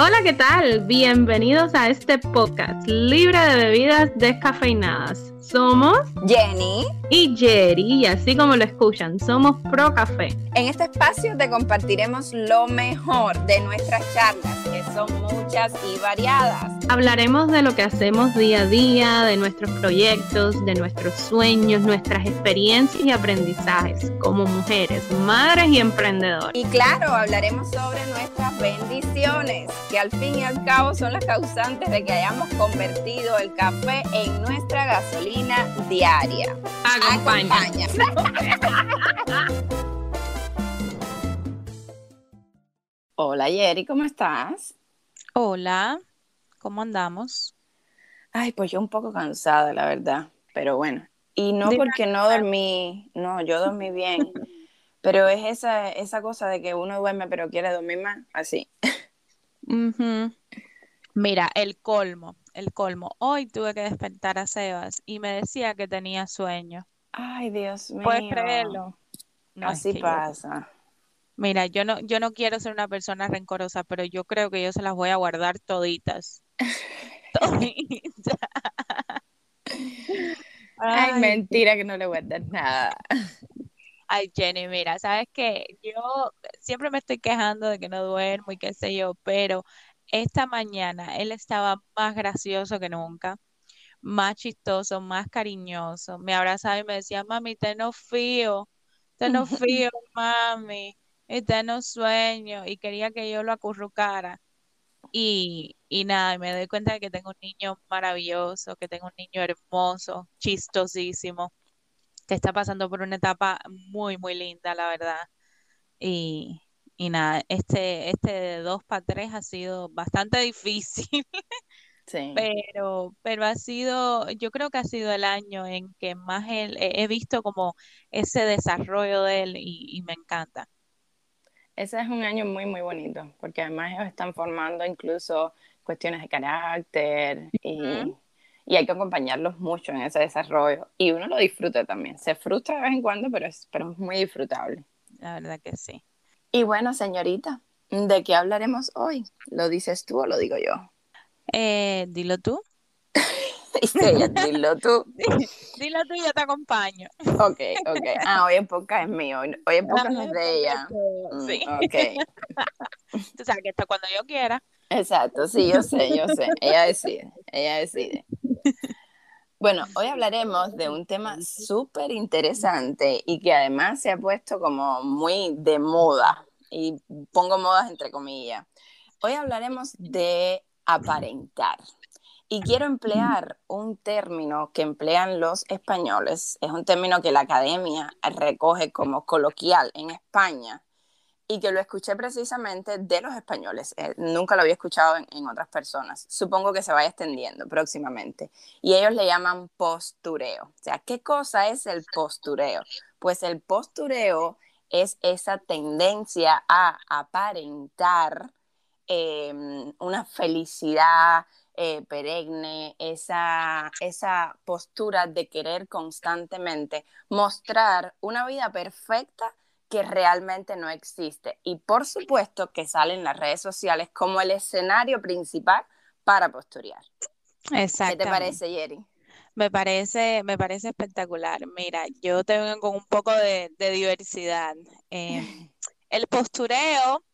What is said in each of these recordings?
Hola, ¿qué tal? Bienvenidos a este podcast libre de bebidas descafeinadas. Somos Jenny y Jerry, y así como lo escuchan, somos Pro Café. En este espacio te compartiremos lo mejor de nuestras charlas, que son muchas y variadas. Hablaremos de lo que hacemos día a día, de nuestros proyectos, de nuestros sueños, nuestras experiencias y aprendizajes como mujeres, madres y emprendedoras. Y claro, hablaremos sobre nuestras bendiciones, que al fin y al cabo son las causantes de que hayamos convertido el café en nuestra gasolina diaria. Acompaña. Hola Yeri, ¿cómo estás? Hola, ¿cómo andamos? Ay, pues yo un poco cansada, la verdad, pero bueno. Y no porque no dormí, no, yo dormí bien, pero es esa, esa cosa de que uno duerme pero quiere dormir más, así. Mira, el colmo el colmo. Hoy tuve que despertar a Sebas y me decía que tenía sueño. Ay, Dios mío. ¿Puedes creerlo? No, Así pasa. Mira, yo no, yo no quiero ser una persona rencorosa, pero yo creo que yo se las voy a guardar toditas. toditas. Ay, mentira que no le guardas nada. Ay, Jenny, mira, sabes que yo siempre me estoy quejando de que no duermo y qué sé yo, pero esta mañana él estaba más gracioso que nunca, más chistoso, más cariñoso. Me abrazaba y me decía, mami, te no fío, te no fío, mami, y te no sueño. Y quería que yo lo acurrucara. Y, y nada, y me doy cuenta de que tengo un niño maravilloso, que tengo un niño hermoso, chistosísimo, que está pasando por una etapa muy, muy linda, la verdad. Y, y nada, este, este de dos para tres ha sido bastante difícil. Sí. Pero, pero ha sido, yo creo que ha sido el año en que más he visto como ese desarrollo de él y, me encanta. Ese es un año muy, muy bonito, porque además ellos están formando incluso cuestiones de carácter y, y hay que acompañarlos mucho en ese desarrollo. Y uno lo disfruta también. Se frustra de vez en cuando, pero es, pero es muy disfrutable. La verdad que sí. Y bueno, señorita, ¿de qué hablaremos hoy? ¿Lo dices tú o lo digo yo? Eh, dilo tú. dilo tú. dilo tú y yo te acompaño. Ok, ok. Ah, hoy en podcast es mío, hoy en podcast es de ella. Mm, sí. ok. Tú sabes que esto cuando yo quiera. Exacto, sí, yo sé, yo sé. Ella decide, ella decide. Bueno, hoy hablaremos de un tema súper interesante y que además se ha puesto como muy de moda, y pongo modas entre comillas. Hoy hablaremos de aparentar. Y quiero emplear un término que emplean los españoles, es un término que la academia recoge como coloquial en España y que lo escuché precisamente de los españoles. Eh, nunca lo había escuchado en, otras personas. Supongo que se vaya extendiendo próximamente. Y ellos le llaman postureo. O sea, ¿qué cosa es el postureo? Pues el postureo es esa tendencia a aparentar em, una felicidad eh, perenne, esa, esa postura de querer constantemente mostrar una vida perfecta que realmente no existe. Y por supuesto que salen las redes sociales como el escenario principal para posturear. Exacto. ¿Qué te parece, Jerry? Me parece, me parece espectacular. Mira, yo tengo con un poco de, diversidad. Em, el postureo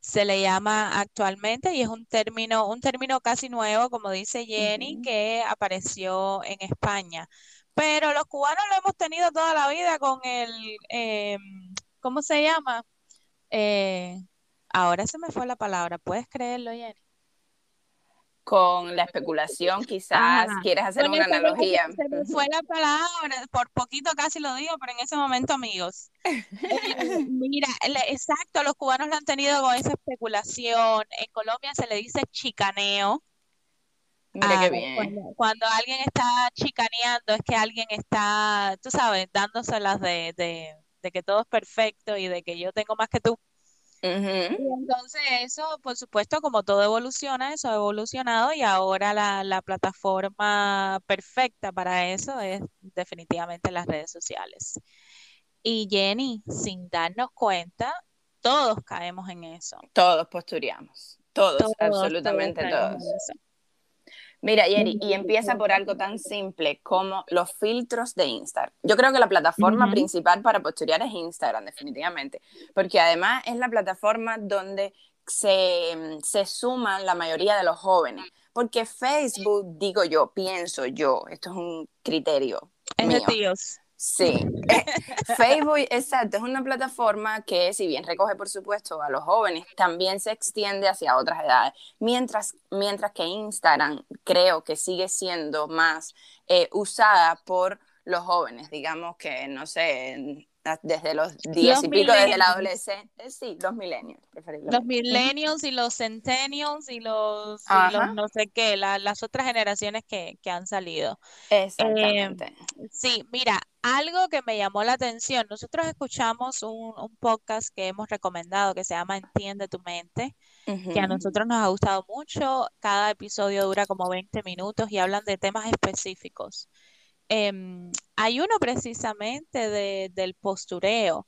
se le llama actualmente y es un término, un término casi nuevo, como dice Jenny, que apareció en España. Pero los cubanos lo hemos tenido toda la vida con el em, ¿cómo se llama? Eh, ahora se me fue la palabra, ¿puedes creerlo, Jenny? Con la especulación, quizás quieres hacer una analogía. Fue la palabra, por poquito casi lo digo, pero en ese momento, amigos. Eh, mira, exacto, los cubanos lo han tenido con esa especulación. En Colombia se le dice chicaneo. Mira qué ah, bien. Cuando, cuando, alguien está chicaneando, es que alguien está, tú sabes, dándoselas de, de de que todo es perfecto y de que yo tengo más que tú. Y entonces eso, por supuesto, como todo evoluciona, eso ha evolucionado y ahora la, plataforma perfecta para eso es definitivamente las redes sociales. Y Jenny, sin darnos cuenta, todos caemos en eso. Todos postureamos Todos, absolutamente todos. Mira, Yeri, y empieza por algo tan simple como los filtros de Instagram. Yo creo que la plataforma principal para posturear es Instagram, definitivamente, porque además es la plataforma donde se, se suman la mayoría de los jóvenes. Porque Facebook, digo yo, pienso yo, esto es un criterio. Es mío. de tíos. Sí, Facebook, exacto, es una plataforma que si bien recoge, por supuesto, a los jóvenes, también se extiende hacia otras edades, mientras, mientras que Instagram creo que sigue siendo más eh, usada por los jóvenes, digamos que, no sé, desde los 10 y pico, desde la adolescencia, eh, sí, los millennials, preferiblemente. Los millennials y los centennials y los, no sé qué, las otras generaciones que, han salido. Exactamente. Eh, sí, mira, algo que me llamó la atención, nosotros escuchamos un, podcast que hemos recomendado que se llama Entiende tu mente, que a nosotros nos ha gustado mucho, cada episodio dura como 20 minutos y hablan de temas específicos. Em, hay uno precisamente del postureo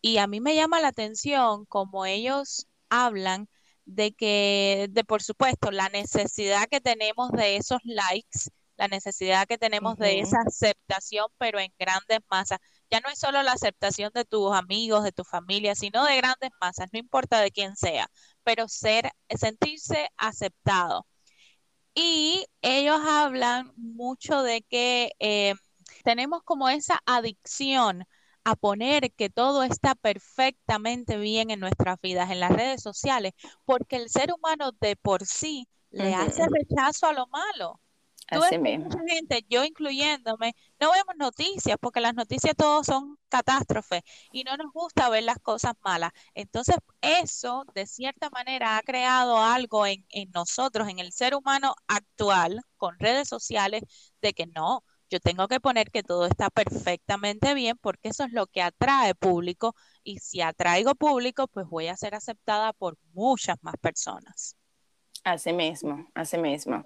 y a mí me llama la atención como ellos hablan de que, de por supuesto, la necesidad que tenemos de esos likes, la necesidad que tenemos de esa aceptación, pero en grandes masas. Ya no es solo la aceptación de tus amigos, de tu familia, sino de grandes masas, no importa de quién sea, pero ser, sentirse aceptado. Y ellos hablan mucho de que eh, tenemos como esa adicción a poner que todo está perfectamente bien en nuestras vidas, en las redes sociales, porque el ser humano de por sí le hace rechazo a lo malo. Así mismo. Mucha gente, yo incluyéndome, no vemos noticias porque las noticias todos son catástrofes y no nos gusta ver las cosas malas. Entonces, eso de cierta manera ha creado algo en, en nosotros, en el ser humano actual, con redes sociales, de que no, yo tengo que poner que todo está perfectamente bien porque eso es lo que atrae público y si atraigo público, pues voy a ser aceptada por muchas más personas. Así mismo, así mismo.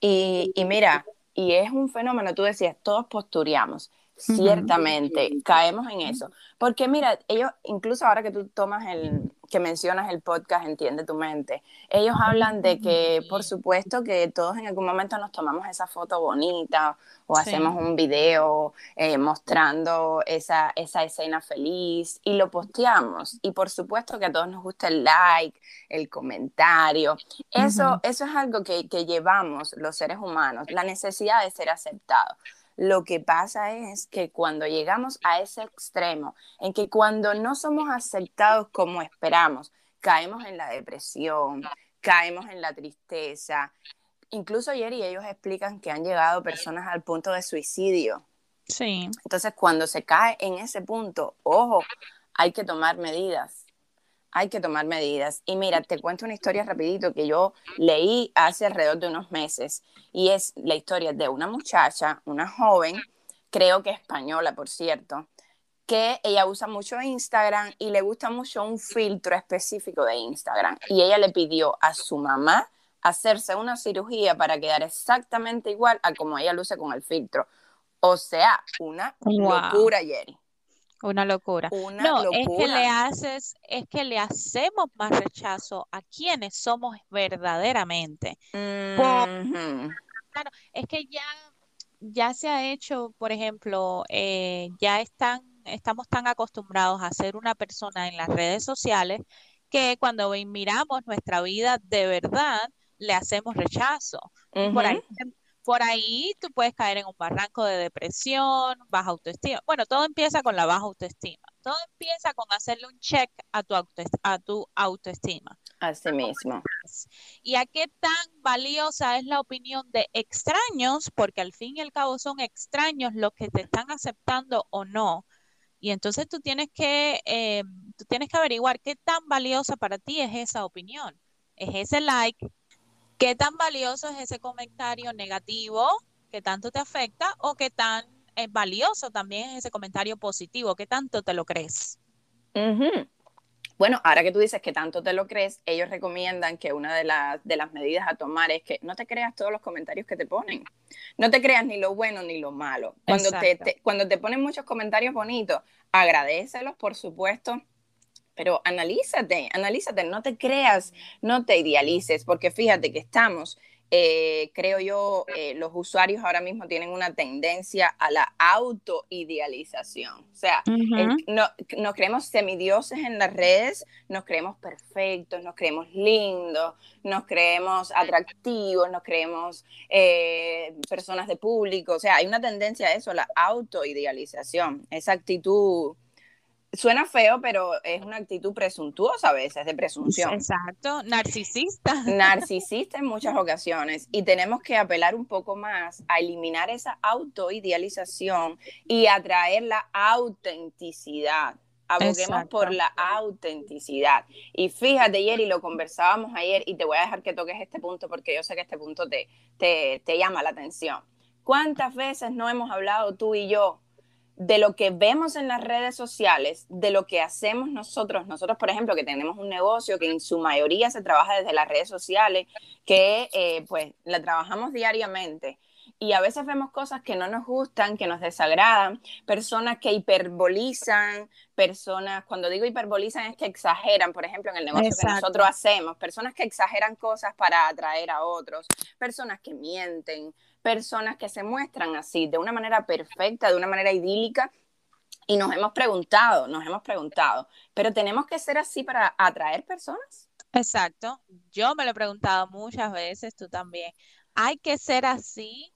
Y, y mira, y es un fenómeno, tú decías, todos postureamos. Ciertamente, caemos en eso. Porque mira, ellos, incluso ahora que tú tomas el, que mencionas el podcast Entiende tu mente, ellos hablan de que, por supuesto, que todos en algún momento nos tomamos esa foto bonita o hacemos un video eh, mostrando esa, esa escena feliz y lo posteamos. Y por supuesto que a todos nos gusta el like, el comentario. Eso, eso es algo que, que llevamos los seres humanos, la necesidad de ser aceptados. Lo que pasa es que cuando llegamos a ese extremo, en que cuando no somos aceptados como esperamos, caemos en la depresión, caemos en la tristeza. Incluso ayer y ellos explican que han llegado personas al punto de suicidio. Sí. Entonces, cuando se cae en ese punto, ojo, hay que tomar medidas hay que tomar medidas. Y mira, te cuento una historia rapidito que yo leí hace alrededor de unos meses y es la historia de una muchacha, una joven, creo que española, por cierto, que ella usa mucho Instagram y le gusta mucho un filtro específico de Instagram. Y ella le pidió a su mamá hacerse una cirugía para quedar exactamente igual a como ella luce con el filtro. O sea, una locura, Jerry. Una locura. no, es que le haces, es que le hacemos más rechazo a quienes somos verdaderamente. claro, es que ya, ya se ha hecho, por ejemplo, eh, ya están, estamos tan acostumbrados a ser una persona en las redes sociales que cuando miramos nuestra vida de verdad, le hacemos rechazo. Por ahí por ahí tú puedes caer en un barranco de depresión, baja autoestima. Bueno, todo empieza con la baja autoestima. Todo empieza con hacerle un check a tu, a tu autoestima. Así mismo. Y a qué tan valiosa es la opinión de extraños, porque al fin y al cabo son extraños los que te están aceptando o no. Y entonces tú tienes que, eh, tú tienes que averiguar qué tan valiosa para ti es esa opinión. Es ese like, ¿Qué tan valioso es ese comentario negativo que tanto te afecta o qué tan eh, valioso también es ese comentario positivo? ¿Qué tanto te lo crees? Bueno, ahora que tú dices que tanto te lo crees, ellos recomiendan que una de, de las medidas a tomar es que no te creas todos los comentarios que te ponen. No te creas ni lo bueno ni lo malo. Cuando, te, cuando te ponen muchos comentarios bonitos, agradecelos, por supuesto, pero analízate, analízate, no te creas, no te idealices, porque fíjate que estamos eh, creo yo, eh, los usuarios ahora mismo tienen una tendencia a la autoidealización. O sea, nos creemos semidioses en las redes, nos creemos perfectos, nos creemos lindos, nos creemos atractivos, nos creemos eh, personas de público. O sea, hay una tendencia a eso, a la autoidealización, esa actitud suena feo, pero es una actitud presuntuosa a veces, de presunción. Exacto, narcisista. Narcisista en muchas ocasiones. Y tenemos que apelar un poco más a eliminar esa autoidealización y atraer la autenticidad. Aboguemos por la autenticidad. Y fíjate, Yeri, lo conversábamos ayer y te voy a dejar que toques este punto porque yo sé que este punto te, te, te llama la atención. ¿Cuántas veces no hemos hablado tú y yo de lo que vemos en las redes sociales, de lo que hacemos nosotros, nosotros por ejemplo que tenemos un negocio que en su mayoría se trabaja desde las redes sociales, que eh, pues la trabajamos diariamente y a veces vemos cosas que no nos gustan, que nos desagradan, personas que hiperbolizan, personas, cuando digo hiperbolizan es que exageran, por ejemplo, en el negocio que nosotros hacemos, personas que exageran cosas para atraer a otros, personas que mienten, personas que se muestran así, de una manera perfecta, de una manera idílica, y nos hemos preguntado, nos hemos preguntado, pero tenemos que ser así para atraer personas. Exacto, yo me lo he preguntado muchas veces, tú también. Hay que ser así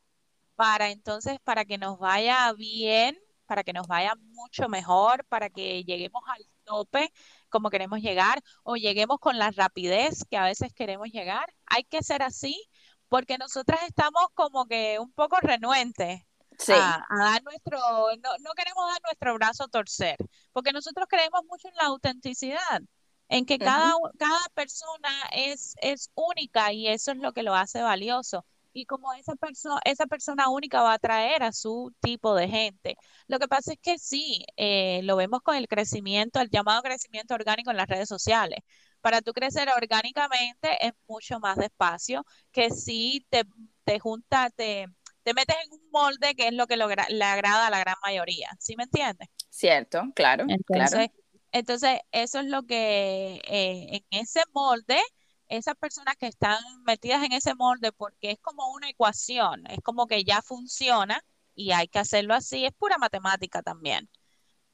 para entonces, para que nos vaya bien, para que nos vaya mucho mejor, para que lleguemos al tope como queremos llegar o lleguemos con la rapidez que a veces queremos llegar. Hay que ser así porque nosotras estamos como que un poco renuentes a, dar nuestro, no, queremos dar nuestro brazo a torcer, porque nosotros creemos mucho en la autenticidad, en que cada, cada persona es, es única y eso es lo que lo hace valioso. Y como esa, persona esa persona única va a atraer a su tipo de gente. Lo que pasa es que sí, eh, lo vemos con el crecimiento, el llamado crecimiento orgánico en las redes sociales para tú crecer orgánicamente es mucho más despacio que si te, te juntas, te, te metes en un molde que es lo que le agrada a la gran mayoría. ¿Sí me entiendes? Cierto, claro, entonces, claro. Entonces, eso es lo que eh, en ese molde, esas personas que están metidas en ese molde, porque es como una ecuación, es como que ya funciona y hay que hacerlo así, es pura matemática también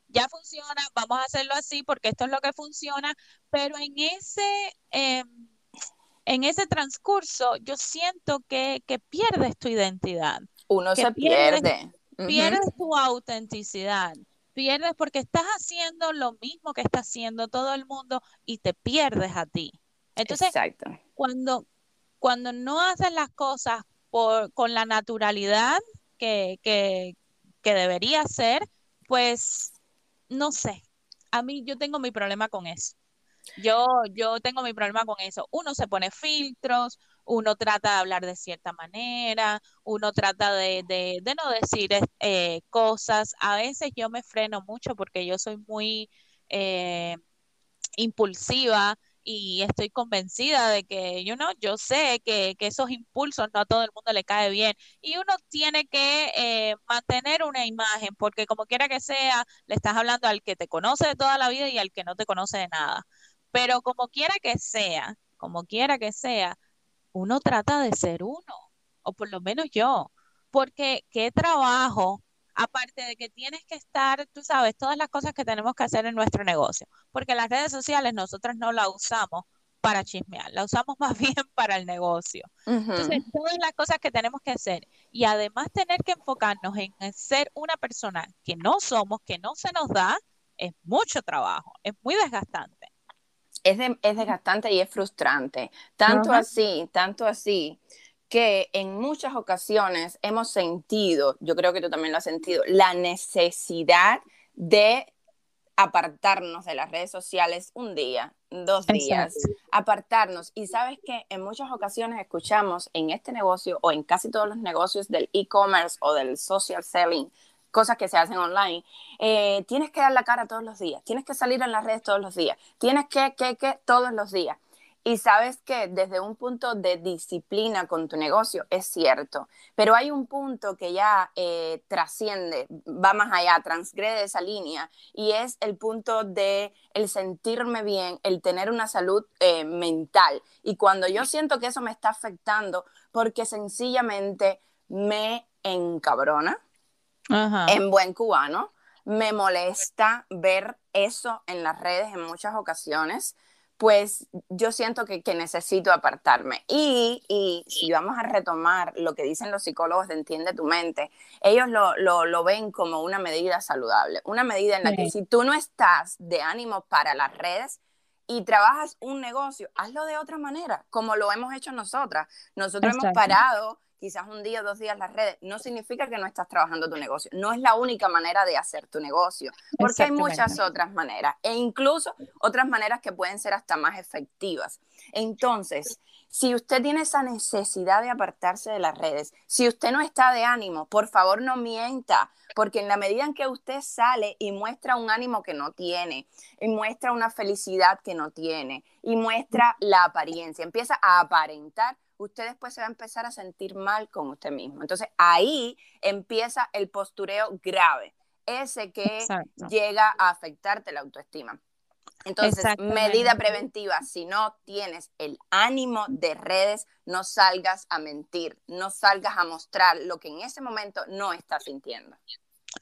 ya funciona, vamos a hacerlo así porque esto es lo que funciona, pero en ese, em, en ese transcurso yo siento que, pierdes tu identidad. Uno se pierde. Pierdes tu autenticidad. Pierdes porque estás haciendo lo mismo que está haciendo todo el mundo y te pierdes a ti. Entonces, cuando cuando no haces las cosas por, con la naturalidad que, que, que debería ser, pues no sé, a mí yo tengo mi problema con eso. Yo, yo tengo mi problema con eso. Uno se pone filtros, uno trata de hablar de cierta manera, uno trata de, de, no decir eh, cosas. A veces yo me freno mucho porque yo soy muy eh, impulsiva y estoy convencida de que, yo no, yo sé que, esos impulsos no a todo el mundo le cae bien y uno tiene que eh, mantener una imagen porque como quiera que sea, le estás hablando al que te conoce de toda la vida y al que no te conoce de nada. Pero como quiera que sea, como quiera que sea, uno trata de ser uno, o por lo menos yo, porque qué trabajo aparte de que tienes que estar, tú sabes, todas las cosas que tenemos que hacer en nuestro negocio, porque las redes sociales nosotros no las usamos para chismear, la usamos más bien para el negocio. Entonces, todas las cosas que tenemos que hacer y además tener que enfocarnos en ser una persona que no somos, que no se nos da, es mucho trabajo, es muy desgastante. Es, es desgastante y es frustrante. Tanto así, tanto así que en muchas ocasiones hemos sentido, yo creo que tú también lo has sentido, la necesidad de apartarnos de las redes sociales un día, dos días, apartarnos. Y sabes que en muchas ocasiones escuchamos en este negocio o en casi todos los negocios del e-commerce o del social selling, cosas que se hacen online, eh, tienes que dar la cara todos los días, tienes que salir en las redes todos los días, tienes que, que, que, todos los días. Y sabes que desde un punto de disciplina con tu negocio es cierto, pero hay un punto que ya eh, trasciende, va más allá, transgrede esa línea y es el punto de el sentirme bien, el tener una salud eh, mental. Y cuando yo siento que eso me está afectando porque sencillamente me encabrona, en buen cubano, me molesta ver eso en las redes en muchas ocasiones pues yo siento que, necesito apartarme. Y, y, si vamos a retomar lo que dicen los psicólogos de Entiende tu mente, ellos lo, ven como una medida saludable, una medida en la que si tú no estás de ánimo para las redes, y trabajas un negocio, hazlo de otra manera, como lo hemos hecho nosotras. Nosotros hemos parado quizás un día dos días las redes, no significa que no estás trabajando tu negocio. No es la única manera de hacer tu negocio, porque hay muchas otras maneras e incluso otras maneras que pueden ser hasta más efectivas. Entonces, si usted tiene esa necesidad de apartarse de las redes, si usted no está de ánimo, por favor no mienta, porque en la medida en que usted sale y muestra un ánimo que no tiene, y muestra una felicidad que no tiene, y muestra la apariencia, empieza a aparentar, usted después se va a empezar a sentir mal con usted mismo. Entonces ahí empieza el postureo grave, ese que llega a afectarte la autoestima. Entonces, medida preventiva, si no tienes el ánimo de redes, no salgas a mentir, no salgas a mostrar lo que en ese momento no estás sintiendo.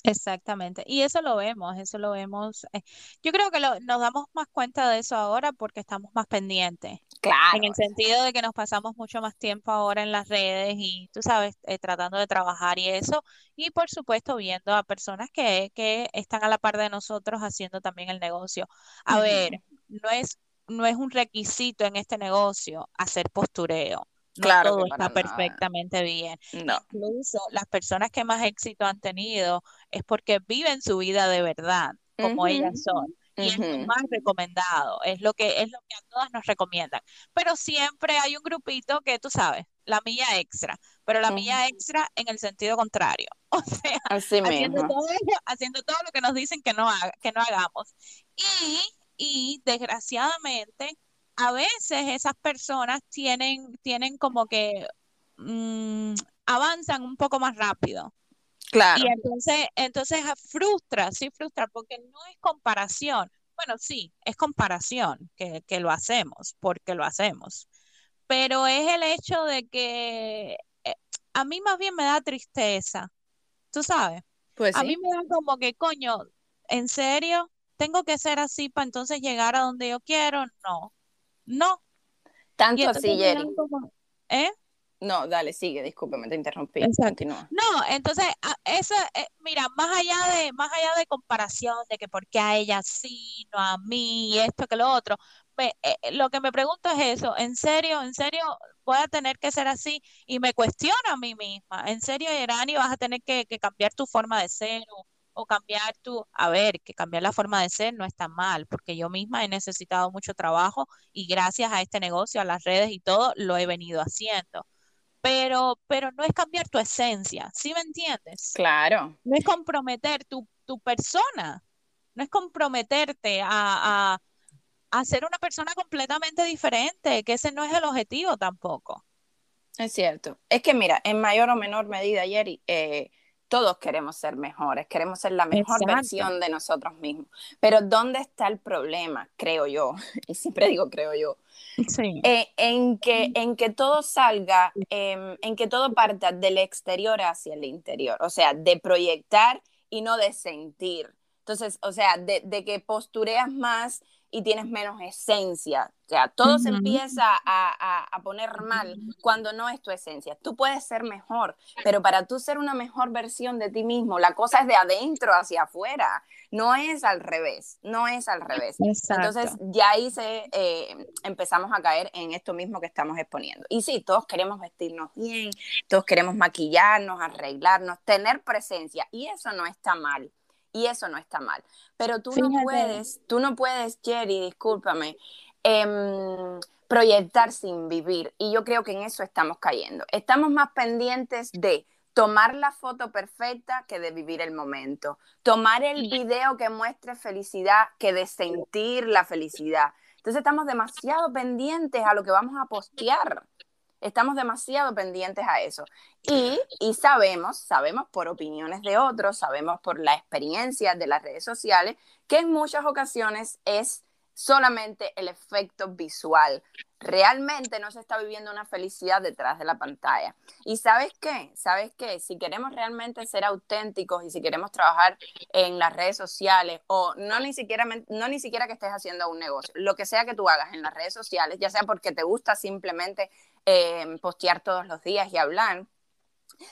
Exactamente, y eso lo vemos, eso lo vemos. Eh, yo creo que nos damos más cuenta de eso ahora porque estamos más pendientes. Claro. En el sentido de que nos pasamos mucho más tiempo ahora en las redes y, tú sabes, eh, tratando de trabajar y eso. Y por supuesto, viendo a personas que, que están a la par de nosotros haciendo también el negocio. A ver, no es, no es un requisito en este negocio hacer postureo. No claro todo está perfectamente bien. No. Incluso las personas que más éxito han tenido es porque viven su vida de verdad, como ellas son y es lo más recomendado, es lo que es lo que a todas nos recomiendan. Pero siempre hay un grupito que tú sabes, la milla extra, pero la milla extra en el sentido contrario, o sea, haciendo, todo, haciendo todo lo que nos dicen que no haga, que no hagamos. Y, y desgraciadamente a veces esas personas tienen tienen como que mm, avanzan un poco más rápido y entonces, entonces ah, frustra, sí frustra, porque no es comparación. Bueno, sí, es comparación que, que lo hacemos, porque lo hacemos. Pero es el hecho de que eh, a mí más bien me da tristeza, tú sabes. Pues a mí me da como que, coño, ¿en serio? ¿Tengo que ser así para entonces llegar a donde yo quiero? No, no. Tanto así, Jerry. ¿Eh? No, dale, sigue, discúlpeme, te interrumpí. Continúa. No, entonces, esa, eh, mira, más allá de, más allá de comparación de que por qué a ella sí, no a mí, esto que lo otro, eh, eh, lo que me pregunto es eso, ¿en serio, en serio voy a tener que ser así? Y me cuestiono a mí misma, ¿en serio, Irani, vas a tener que, cambiar tu forma de ser o, o cambiar tu, a ver, que cambiar la forma de ser no está mal, porque yo misma he necesitado mucho trabajo y gracias a este negocio, a las redes y todo, lo he venido haciendo pero, pero no es cambiar tu esencia, ¿sí me entiendes? Claro. No es comprometer tu, persona, no es comprometerte a, a, ser una persona completamente diferente, que ese no es el objetivo tampoco. Es cierto. Es que mira, en mayor o menor medida, Jerry, eh, todos queremos ser mejores, queremos ser la mejor versión de nosotros mismos. Pero ¿dónde está el problema? Creo yo, y siempre digo creo yo, eh, en, que, en que todo salga, em, en que todo parta del exterior hacia el interior, o sea, de proyectar y no de sentir. Entonces, o sea, de, de que postureas más y tienes menos esencia. O sea, todo se empieza a, a, poner mal cuando no es tu esencia. Tú puedes ser mejor, pero para tú ser una mejor versión de ti mismo, la cosa es de adentro hacia afuera, no es al revés, no es al revés. Entonces, ya ahí se, eh, empezamos a caer en esto mismo que estamos exponiendo. Y sí, todos queremos vestirnos bien, todos queremos maquillarnos, arreglarnos, tener presencia, y eso no está mal y eso no está mal. Pero tú no puedes, tú no puedes, Jerry, discúlpame, em, proyectar sin vivir. Y yo creo que en eso estamos cayendo. Estamos más pendientes de tomar la foto perfecta que de vivir el momento. Tomar el video que muestre felicidad que de sentir la felicidad. Entonces estamos demasiado pendientes a lo que vamos a postear. Estamos demasiado pendientes a eso. Y, y sabemos, sabemos por opiniones de otros, sabemos por la experiencia de las redes sociales, que en muchas ocasiones es solamente el efecto visual. Realmente no se está viviendo una felicidad detrás de la pantalla. Y sabes qué, sabes qué, si queremos realmente ser auténticos y si queremos trabajar en las redes sociales o no ni siquiera, no ni siquiera que estés haciendo un negocio, lo que sea que tú hagas en las redes sociales, ya sea porque te gusta simplemente eh, postear todos los días y hablar,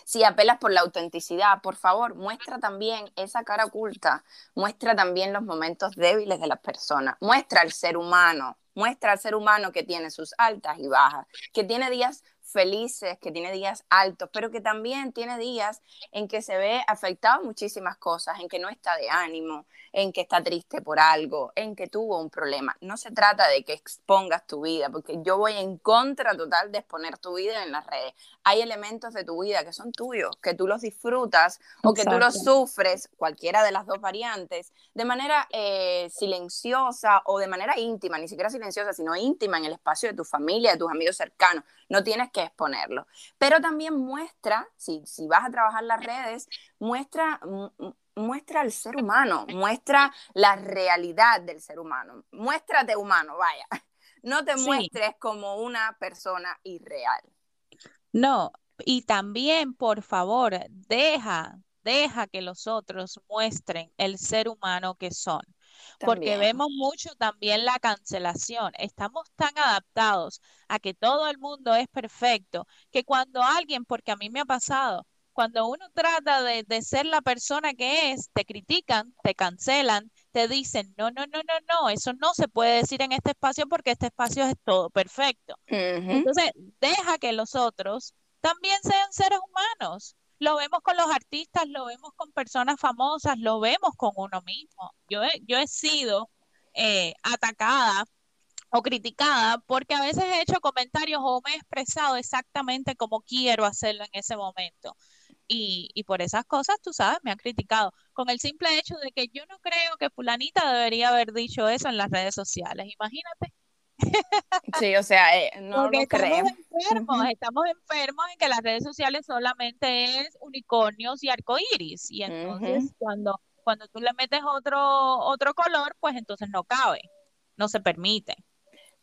si apelas por la autenticidad, por favor, muestra también esa cara oculta, muestra también los momentos débiles de las personas, muestra al ser humano, muestra al ser humano que tiene sus altas y bajas, que tiene días felices, que tiene días altos, pero que también tiene días en que se ve afectado muchísimas cosas, en que no está de ánimo, en que está triste por algo, en que tuvo un problema. No se trata de que expongas tu vida, porque yo voy en contra total de exponer tu vida en las redes. Hay elementos de tu vida que son tuyos, que tú los disfrutas o que tú los sufres, cualquiera de las dos variantes, de manera eh, silenciosa o de manera íntima, ni siquiera silenciosa, sino íntima en el espacio de tu familia, de tus amigos cercanos. No tienes que exponerlo. Pero también muestra, si, si vas a trabajar las redes, muestra, muestra al ser humano, muestra la realidad del ser humano. Muéstrate humano, vaya. No te muestres como una persona irreal. No, y también, por favor, deja, deja que los otros muestren el ser humano que son porque vemos mucho también la cancelación. Estamos tan adaptados a que todo el mundo es perfecto, que cuando alguien, porque a mí me ha pasado, cuando uno trata de, ser la persona que es, te critican, te cancelan, te dicen, no, no, no, no, no, eso no se puede decir en este espacio porque este espacio es todo perfecto. Entonces, deja que los otros también sean seres humanos lo vemos con los artistas, lo vemos con personas famosas, lo vemos con uno mismo. Yo he, yo he sido eh, atacada o criticada porque a veces he hecho comentarios o me he expresado exactamente como quiero hacerlo en ese momento. Y, y, por esas cosas, tú sabes, me han criticado. Con el simple hecho de que yo no creo que fulanita debería haber dicho eso en las redes sociales. Imagínate. Sí, o sea, eh, no Porque estamos enfermos, estamos enfermos en que las redes sociales solamente es unicornios y arcoíris. Y entonces cuando, cuando tú le metes otro, otro color, pues entonces no cabe, no se permite.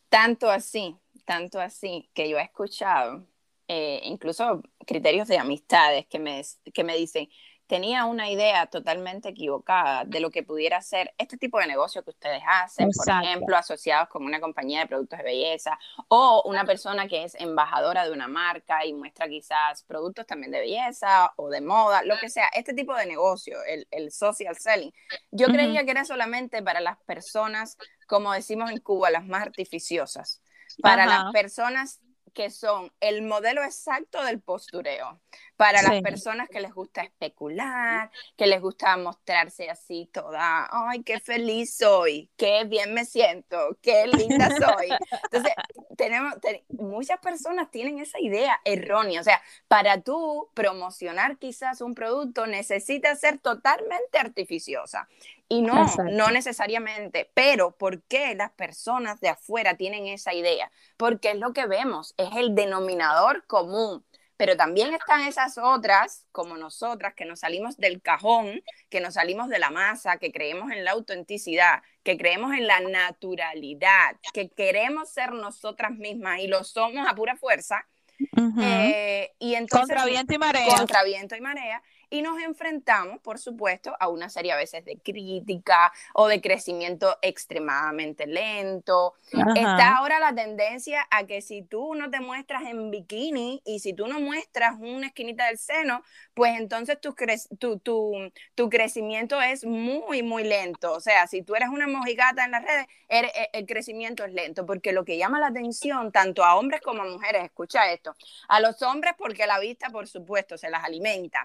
Tanto así, tanto así, que yo he escuchado eh, incluso criterios de amistades que me, que me dicen, tenía una idea totalmente equivocada de lo que pudiera ser este tipo de negocio que ustedes hacen, por ejemplo, asociados con una compañía de productos de belleza o una persona que es embajadora de una marca y muestra quizás productos también de belleza o de moda, lo que sea, este tipo de negocio, el, social selling. Yo creía que era solamente para las personas, como decimos en Cuba, las más artificiosas, para las personas que son el modelo exacto del postureo para las personas que les gusta especular, que les gusta mostrarse así toda, ay, qué feliz soy, qué bien me siento, qué linda soy. Entonces, tenemos, muchas personas tienen esa idea errónea, o sea, para tú promocionar quizás un producto necesitas ser totalmente artificiosa. Y no, no necesariamente, pero ¿por qué las personas de afuera tienen esa idea? Porque es lo que vemos, es el denominador común pero también están esas otras, como nosotras, que nos salimos del cajón, que nos salimos de la masa, que creemos en la autenticidad, que creemos en la naturalidad, que queremos ser nosotras mismas y lo somos a pura fuerza. Eh, y entonces, contra viento y marea. Contra viento y marea y nos enfrentamos, por supuesto, a una serie a veces de crítica o de crecimiento extremadamente lento. Está ahora la tendencia a que si tú no te muestras en bikini y si tú no muestras una esquinita del seno, pues entonces tu, tu, tu, tu crecimiento es muy, muy lento. O sea, si tú eres una mojigata en las redes, e, el crecimiento es lento, porque lo que llama la atención tanto a hombres como a mujeres, escucha esto, a los hombres porque la vista, por supuesto, se las alimenta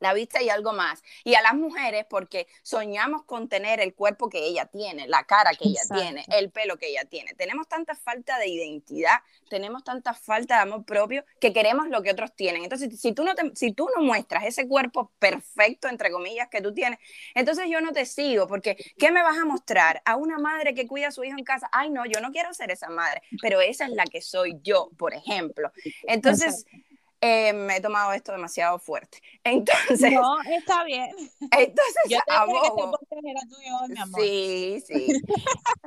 la vista y algo más. Y a las mujeres porque soñamos con tener el cuerpo que ella tiene, la cara que ella tiene, el pelo que ella tiene. Tenemos tanta falta de identidad, tenemos tanta falta de amor propio que queremos lo que otros tienen. Entonces, si tú no, si tú no muestras ese cuerpo perfecto, entre comillas, que tú tienes, entonces yo no te sigo porque ¿qué me vas a mostrar? A una madre que cuida a su hijo en casa. Ay, no, yo no quiero ser esa madre, pero esa es la que soy yo, por ejemplo. Entonces... Eh, me he tomado esto demasiado fuerte. Entonces. No, está bien. Entonces, Yo abogo. Sí, sí.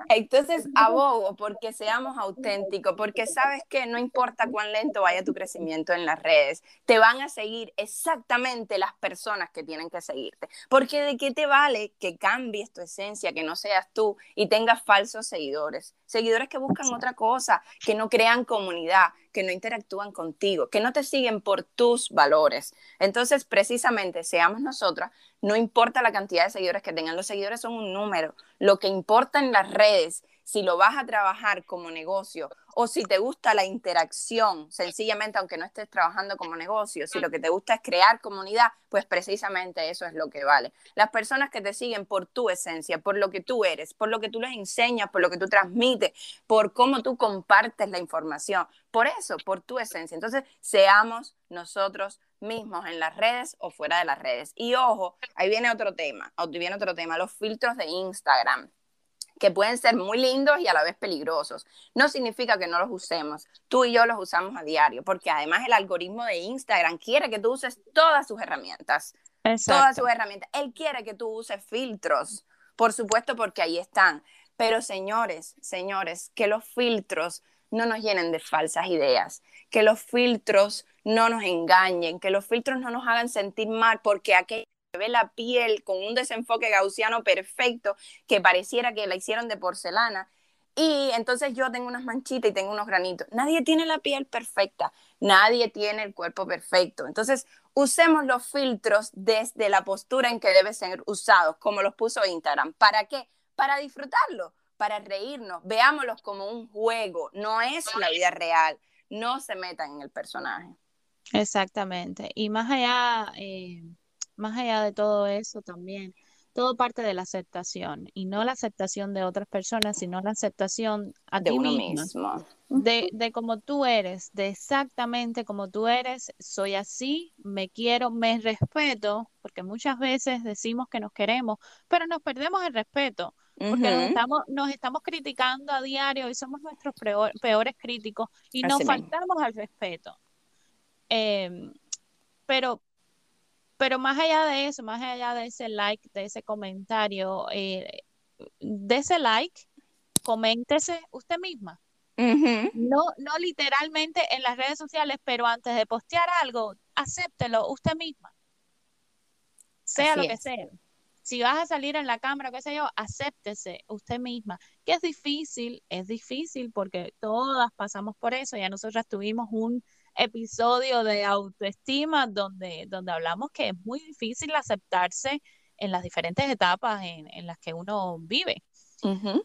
Entonces, abogo porque seamos auténticos, porque sabes que no importa cuán lento vaya tu crecimiento en las redes, te van a seguir exactamente las personas que tienen que seguirte. Porque de qué te vale que cambies tu esencia, que no seas tú y tengas falsos seguidores. Seguidores que buscan otra cosa, que no crean comunidad, que no interactúan contigo, que no te siguen por tus valores. Entonces, precisamente, seamos nosotras, no importa la cantidad de seguidores que tengan, los seguidores son un número. Lo que importa en las redes si lo vas a trabajar como negocio o si te gusta la interacción, sencillamente aunque no estés trabajando como negocio, si lo que te gusta es crear comunidad, pues precisamente eso es lo que vale. Las personas que te siguen por tu esencia, por lo que tú eres, por lo que tú les enseñas, por lo que tú transmites, por cómo tú compartes la información, por eso, por tu esencia. Entonces, seamos nosotros mismos en las redes o fuera de las redes. Y ojo, ahí viene otro tema, ahí viene otro tema, los filtros de Instagram que pueden ser muy lindos y a la vez peligrosos. No significa que no los usemos. Tú y yo los usamos a diario, porque además el algoritmo de Instagram quiere que tú uses todas sus herramientas. Todas sus herramientas. Él quiere que tú uses filtros, por supuesto, porque ahí están. Pero señores, señores, que los filtros no nos llenen de falsas ideas, que los filtros no nos engañen, que los filtros no nos hagan sentir mal, porque aquello ve la piel con un desenfoque gaussiano perfecto que pareciera que la hicieron de porcelana. Y entonces yo tengo unas manchitas y tengo unos granitos. Nadie tiene la piel perfecta, nadie tiene el cuerpo perfecto. Entonces, usemos los filtros desde la postura en que deben ser usados, como los puso Instagram. ¿Para qué? Para disfrutarlo, para reírnos. Veámoslos como un juego, no es la vida real. No se metan en el personaje. Exactamente. Y más allá, eh, más allá de todo eso también, todo parte de la aceptación y no la aceptación de otras personas, sino la aceptación a de ti uno mismo. De, de como tú eres, de exactamente como tú eres, soy así, me quiero, me respeto, porque muchas veces decimos que nos queremos, pero nos perdemos el respeto, porque nos, estamos, nos estamos criticando a diario y somos nuestros peores críticos y nos faltamos al respeto. Em, pero pero más allá de eso, más allá de ese like, de ese comentario, eh, de ese like, coméntese usted misma. No, no literalmente en las redes sociales, pero antes de postear algo, acéptelo usted misma. Sea lo que sea. Si vas a salir en la cámara, qué sé yo, acéptese usted misma. Que es difícil, es difícil porque todas pasamos por eso. Ya nosotras tuvimos un episodio de autoestima donde, donde hablamos que es muy difícil aceptarse en las diferentes etapas en, las que uno vive.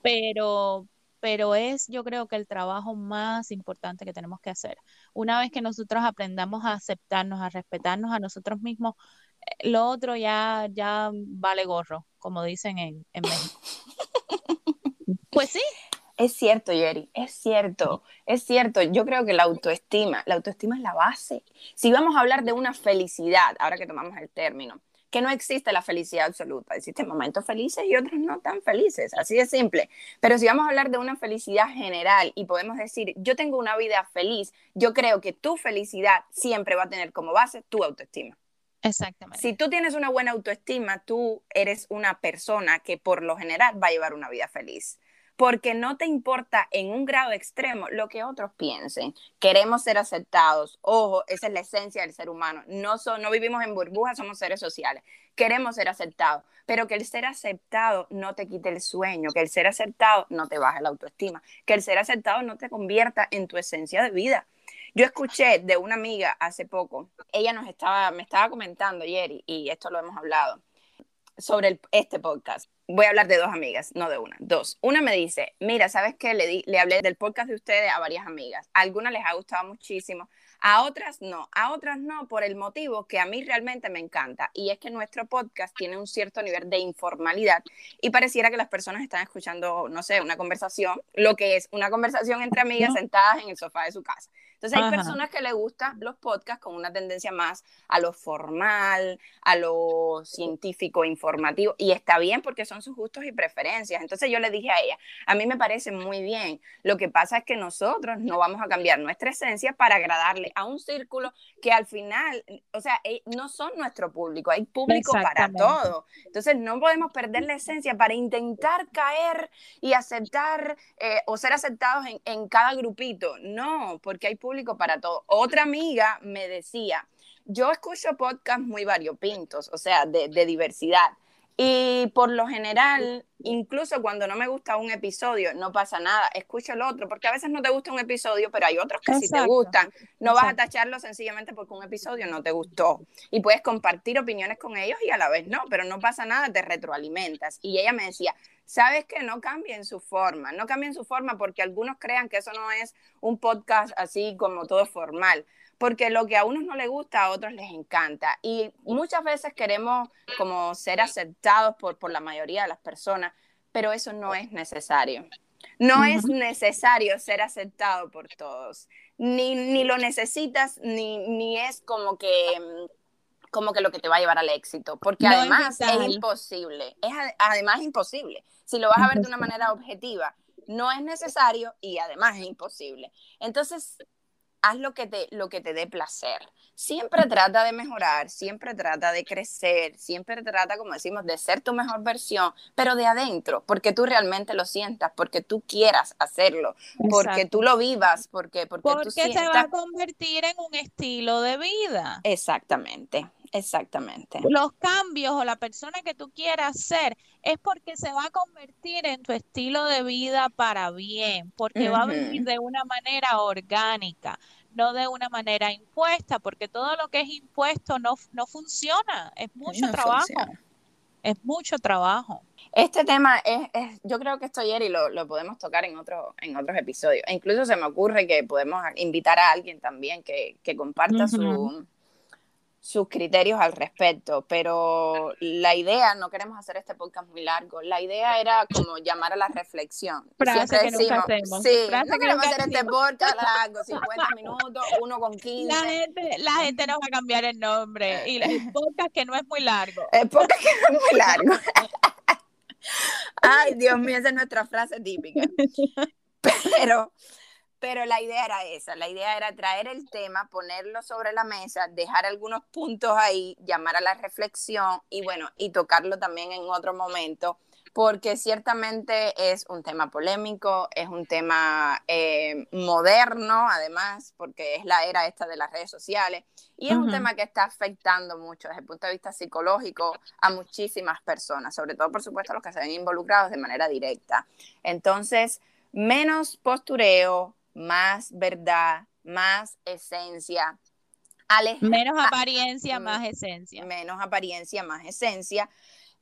Pero, pero es yo creo que el trabajo más importante que tenemos que hacer. Una vez que nosotros aprendamos a aceptarnos, a respetarnos a nosotros mismos, eh, lo otro ya, ya vale gorro, como dicen en, en México. pues sí, es cierto, Jerry, es cierto, es cierto. Yo creo que la autoestima, la autoestima es la base. Si vamos a hablar de una felicidad, ahora que tomamos el término, que no existe la felicidad absoluta, existen momentos felices y otros no tan felices, así de simple. Pero si vamos a hablar de una felicidad general y podemos decir, yo tengo una vida feliz, yo creo que tu felicidad siempre va a tener como base tu autoestima. Exactamente. Si tú tienes una buena autoestima, tú eres una persona que por lo general va a llevar una vida feliz porque no te importa en un grado extremo lo que otros piensen. Queremos ser aceptados. Ojo, esa es la esencia del ser humano. No, no vivimos en burbujas, somos seres sociales. Queremos ser aceptados, pero que el ser aceptado no te quite el sueño, que el ser aceptado no te baje la autoestima, que el ser aceptado no te convierta en tu esencia de vida. Yo escuché de una amiga hace poco, ella nos estaba, me estaba comentando, Jerry, y esto lo hemos hablado, sobre este podcast voy a hablar de dos amigas, no de una, dos. Una me dice, mira, ¿sabes qué? Le, le hablé del podcast de ustedes a varias amigas. A algunas les ha gustado muchísimo, a otras no, a otras no por el motivo que a mí realmente me encanta y es que nuestro podcast tiene un cierto nivel de informalidad y pareciera que las personas están escuchando, no sé, una conversación, lo que es una conversación entre amigas sentadas en el sofá de su casa. Entonces hay personas que les gustan los podcasts con una tendencia más a lo formal, a lo científico, informativo, y está bien porque son sus gustos y preferencias. Entonces yo le dije a ella, a mí me parece muy bien. Lo que pasa es que nosotros no vamos a cambiar nuestra esencia para agradarle a un círculo que al final, o sea, eh, no son nuestro público, hay público para todo. Entonces no podemos perder la esencia para intentar caer y aceptar eh, o ser aceptados en, en cada grupito. No, porque hay público para todo. Otra amiga me decía, yo escucho podcasts muy variopintos, o sea, de, diversidad. Y por lo general, incluso cuando no me gusta un episodio, no pasa nada, escucho el otro, porque a veces no te gusta un episodio, pero hay otros que sí te gustan. No vas a tacharlo sencillamente porque un episodio no te gustó. Y puedes compartir opiniones con ellos y a la vez no, pero no pasa nada, te retroalimentas. Y ella me decía, sabes que no cambien su forma, no cambien su forma porque algunos crean que eso no es un podcast así como todo formal, porque lo que a unos no les gusta, a otros les encanta. Y muchas veces queremos como ser aceptados por, por la mayoría de las personas, pero eso no es necesario. No es necesario ser aceptado por todos, ni, ni lo necesitas, ni, ni es como que mm, como que lo que te va a llevar al éxito, porque además es, imposible, es además imposible. Si lo vas a ver de una manera objetiva, no es necesario y además es imposible. Entonces, haz lo que te, lo que te dé placer. Siempre trata de mejorar, siempre trata de crecer, siempre trata, como decimos, de ser tu mejor versión, pero de adentro, porque tú realmente lo sientas, porque tú quieras hacerlo, porque tú lo vivas, porque, porque, porque se va a convertir en un estilo de vida. Exactamente, Exactamente. Los cambios o la persona que tú quieras ser es porque se va a convertir en tu estilo de vida para bien, porque va a venir de una manera orgánica, no de una manera impuesta, porque todo lo que es impuesto no, no funciona, es mucho trabajo. Es mucho trabajo. Este tema es, yo creo que esto ayer y lo, lo, podemos tocar en, otro, en otros episodios. E incluso se me ocurre que podemos invitar a alguien también que, que comparta su, sus criterios al respecto, pero la idea, no queremos hacer este podcast muy largo, la idea era como llamar a la reflexión. Frase que nunca hacemos. Sí, no queremos hacer este podcast largo, 50 minutos, uno con 15. La gente, la gente nos va a cambiar el nombre y el podcast que no es muy largo. El podcast que no es muy largo. Ay, Dios mío, esa es nuestra frase típica. Pero pero la idea era esa, la idea era traer el tema, ponerlo sobre la mesa, dejar algunos puntos ahí, llamar a la reflexión y bueno, y tocarlo también en otro momento, porque ciertamente es un tema polémico, es un tema eh, moderno, además, porque es la era esta de las redes sociales, y es un tema que está afectando mucho desde el punto de vista psicológico a muchísimas personas, sobre todo, por supuesto, a los que se ven involucrados de manera directa. Entonces, menos postureo, más verdad, más esencia. menos apariencia, más esencia. Menos apariencia, más esencia.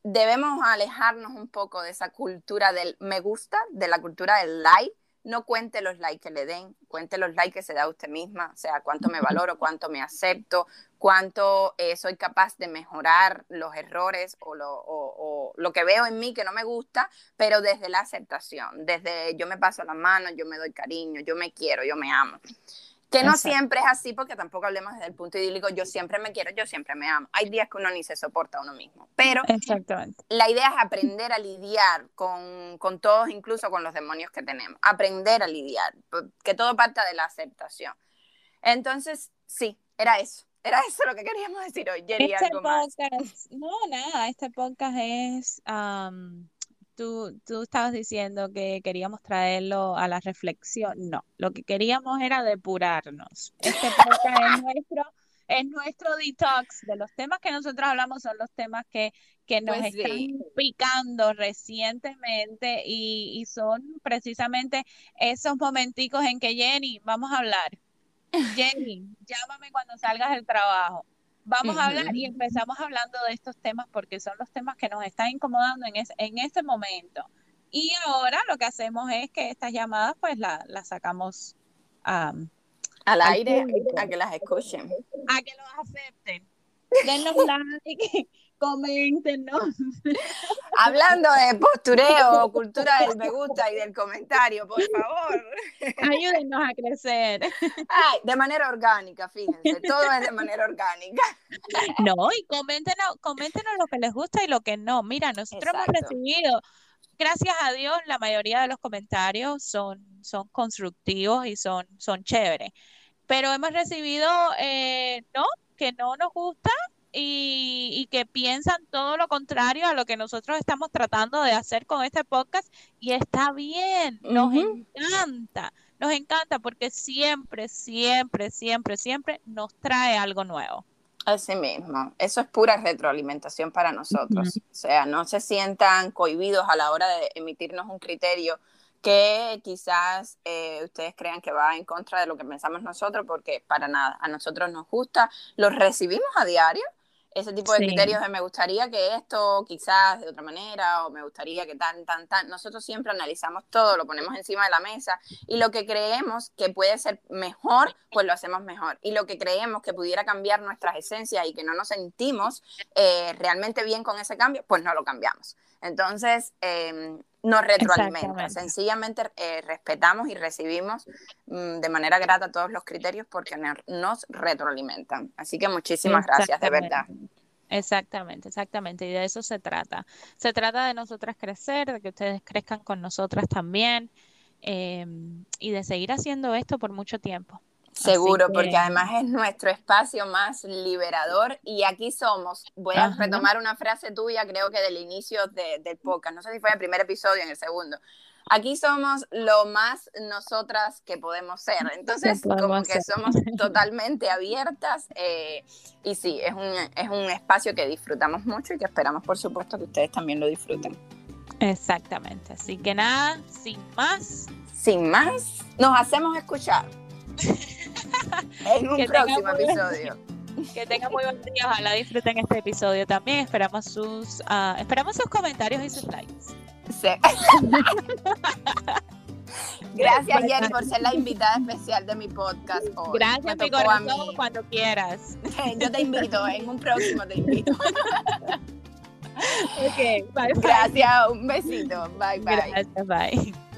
Debemos alejarnos un poco de esa cultura del me gusta, de la cultura del like. No cuente los likes que le den, cuente los likes que se da a usted misma, o sea, cuánto me valoro, cuánto me acepto, cuánto eh, soy capaz de mejorar los errores o lo, lo, que veo en mí que no me gusta, pero desde la aceptación, desde yo me paso las manos, yo me doy cariño, yo me quiero, yo me amo. Que no siempre es así, porque tampoco hablemos desde el punto idílico, yo siempre me quiero, yo siempre me amo. Hay días que uno ni se soporta a uno mismo. Pero la idea es aprender a lidiar con, con todos, incluso con los demonios que tenemos. Aprender a lidiar, que todo parta de la aceptación. Entonces, sí, era eso. Era eso lo que queríamos decir hoy, Jerry, este algo más. No, nada, este podcast es, tú, tú estabas diciendo que queríamos traerlo a la reflexión. No, lo que queríamos era depurarnos. Este podcast es nuestro, es nuestro detox. De los temas que nosotros hablamos son los temas que, que nos pues están picando recientemente y, y son precisamente esos momenticos en que Jenny, vamos a hablar Jenny, llámame cuando salgas del trabajo. Vamos a hablar y empezamos hablando de estos temas porque son los temas que nos están incomodando en, en este momento. Y ahora lo que hacemos es que estas llamadas pues las sacamos al, aire a que las escuchen. A que los acepten. Denos like, coméntenos. Hablando de postureo, cultura del me gusta y del comentario, por favor. Ayúdenos a crecer. Ay, de manera orgánica, fíjense, todo es de manera orgánica. No, y coméntenos, coméntenos lo que les gusta y lo que no. Mira, nosotros hemos recibido gracias a Dios, la mayoría de los comentarios son, son constructivos y son, son chéveres. Pero hemos recibido, eh, no, que no nos gusta y, que piensan todo lo contrario a lo que nosotros estamos tratando de hacer con este podcast y está bien, nos encanta, nos encanta porque siempre, siempre, siempre, siempre nos trae algo nuevo. Así mismo, eso es pura retroalimentación para nosotros. O sea, no se sientan cohibidos a la hora de emitirnos un criterio que quizás eh, ustedes crean que va en contra de lo que pensamos nosotros, porque para nada, a nosotros nos gusta, los recibimos a diario ese tipo de criterios de me gustaría que esto quizás de otra manera o me gustaría que tan, tan, tan. Nosotros siempre analizamos todo, lo ponemos encima de la mesa y lo que creemos que puede ser mejor, pues lo hacemos mejor. Y lo que creemos que pudiera cambiar nuestras esencias y que no nos sentimos eh, realmente bien con ese cambio, pues no lo cambiamos. Entonces, eh, nos retroalimenta. Sencillamente eh, respetamos y recibimos mm, de manera grata todos los criterios porque nos retroalimentan. Así que muchísimas gracias, de verdad. Exactamente, exactamente. Y de eso se trata. Se trata de nosotras crecer, de que ustedes crezcan con nosotras también em, y de seguir haciendo esto por mucho tiempo. Seguro, porque además es nuestro espacio más liberador y aquí somos. Voy a retomar una frase tuya, creo que del inicio del podcast, no sé si fue el primer episodio o en el segundo. Aquí somos lo más nosotras que podemos ser. Entonces, como que somos totalmente abiertas eh, y sí, es un, es un espacio que disfrutamos mucho y que esperamos, por supuesto, que ustedes también lo disfruten. Exactamente. Así que nada, sin más. Sin más, nos hacemos escuchar. en un próximo episodio. Que tengan muy buen día, ojalá disfruten este episodio también. Esperamos sus, uh, esperamos sus comentarios y sus likes. Sí. Gracias, Jenny, por ser la invitada especial de mi podcast. Hoy. Gracias, mi corazón, cuando quieras. Yo te invito, en un próximo te invito. ok, bye, Gracias, un besito. Bye, bye. Gracias, bye.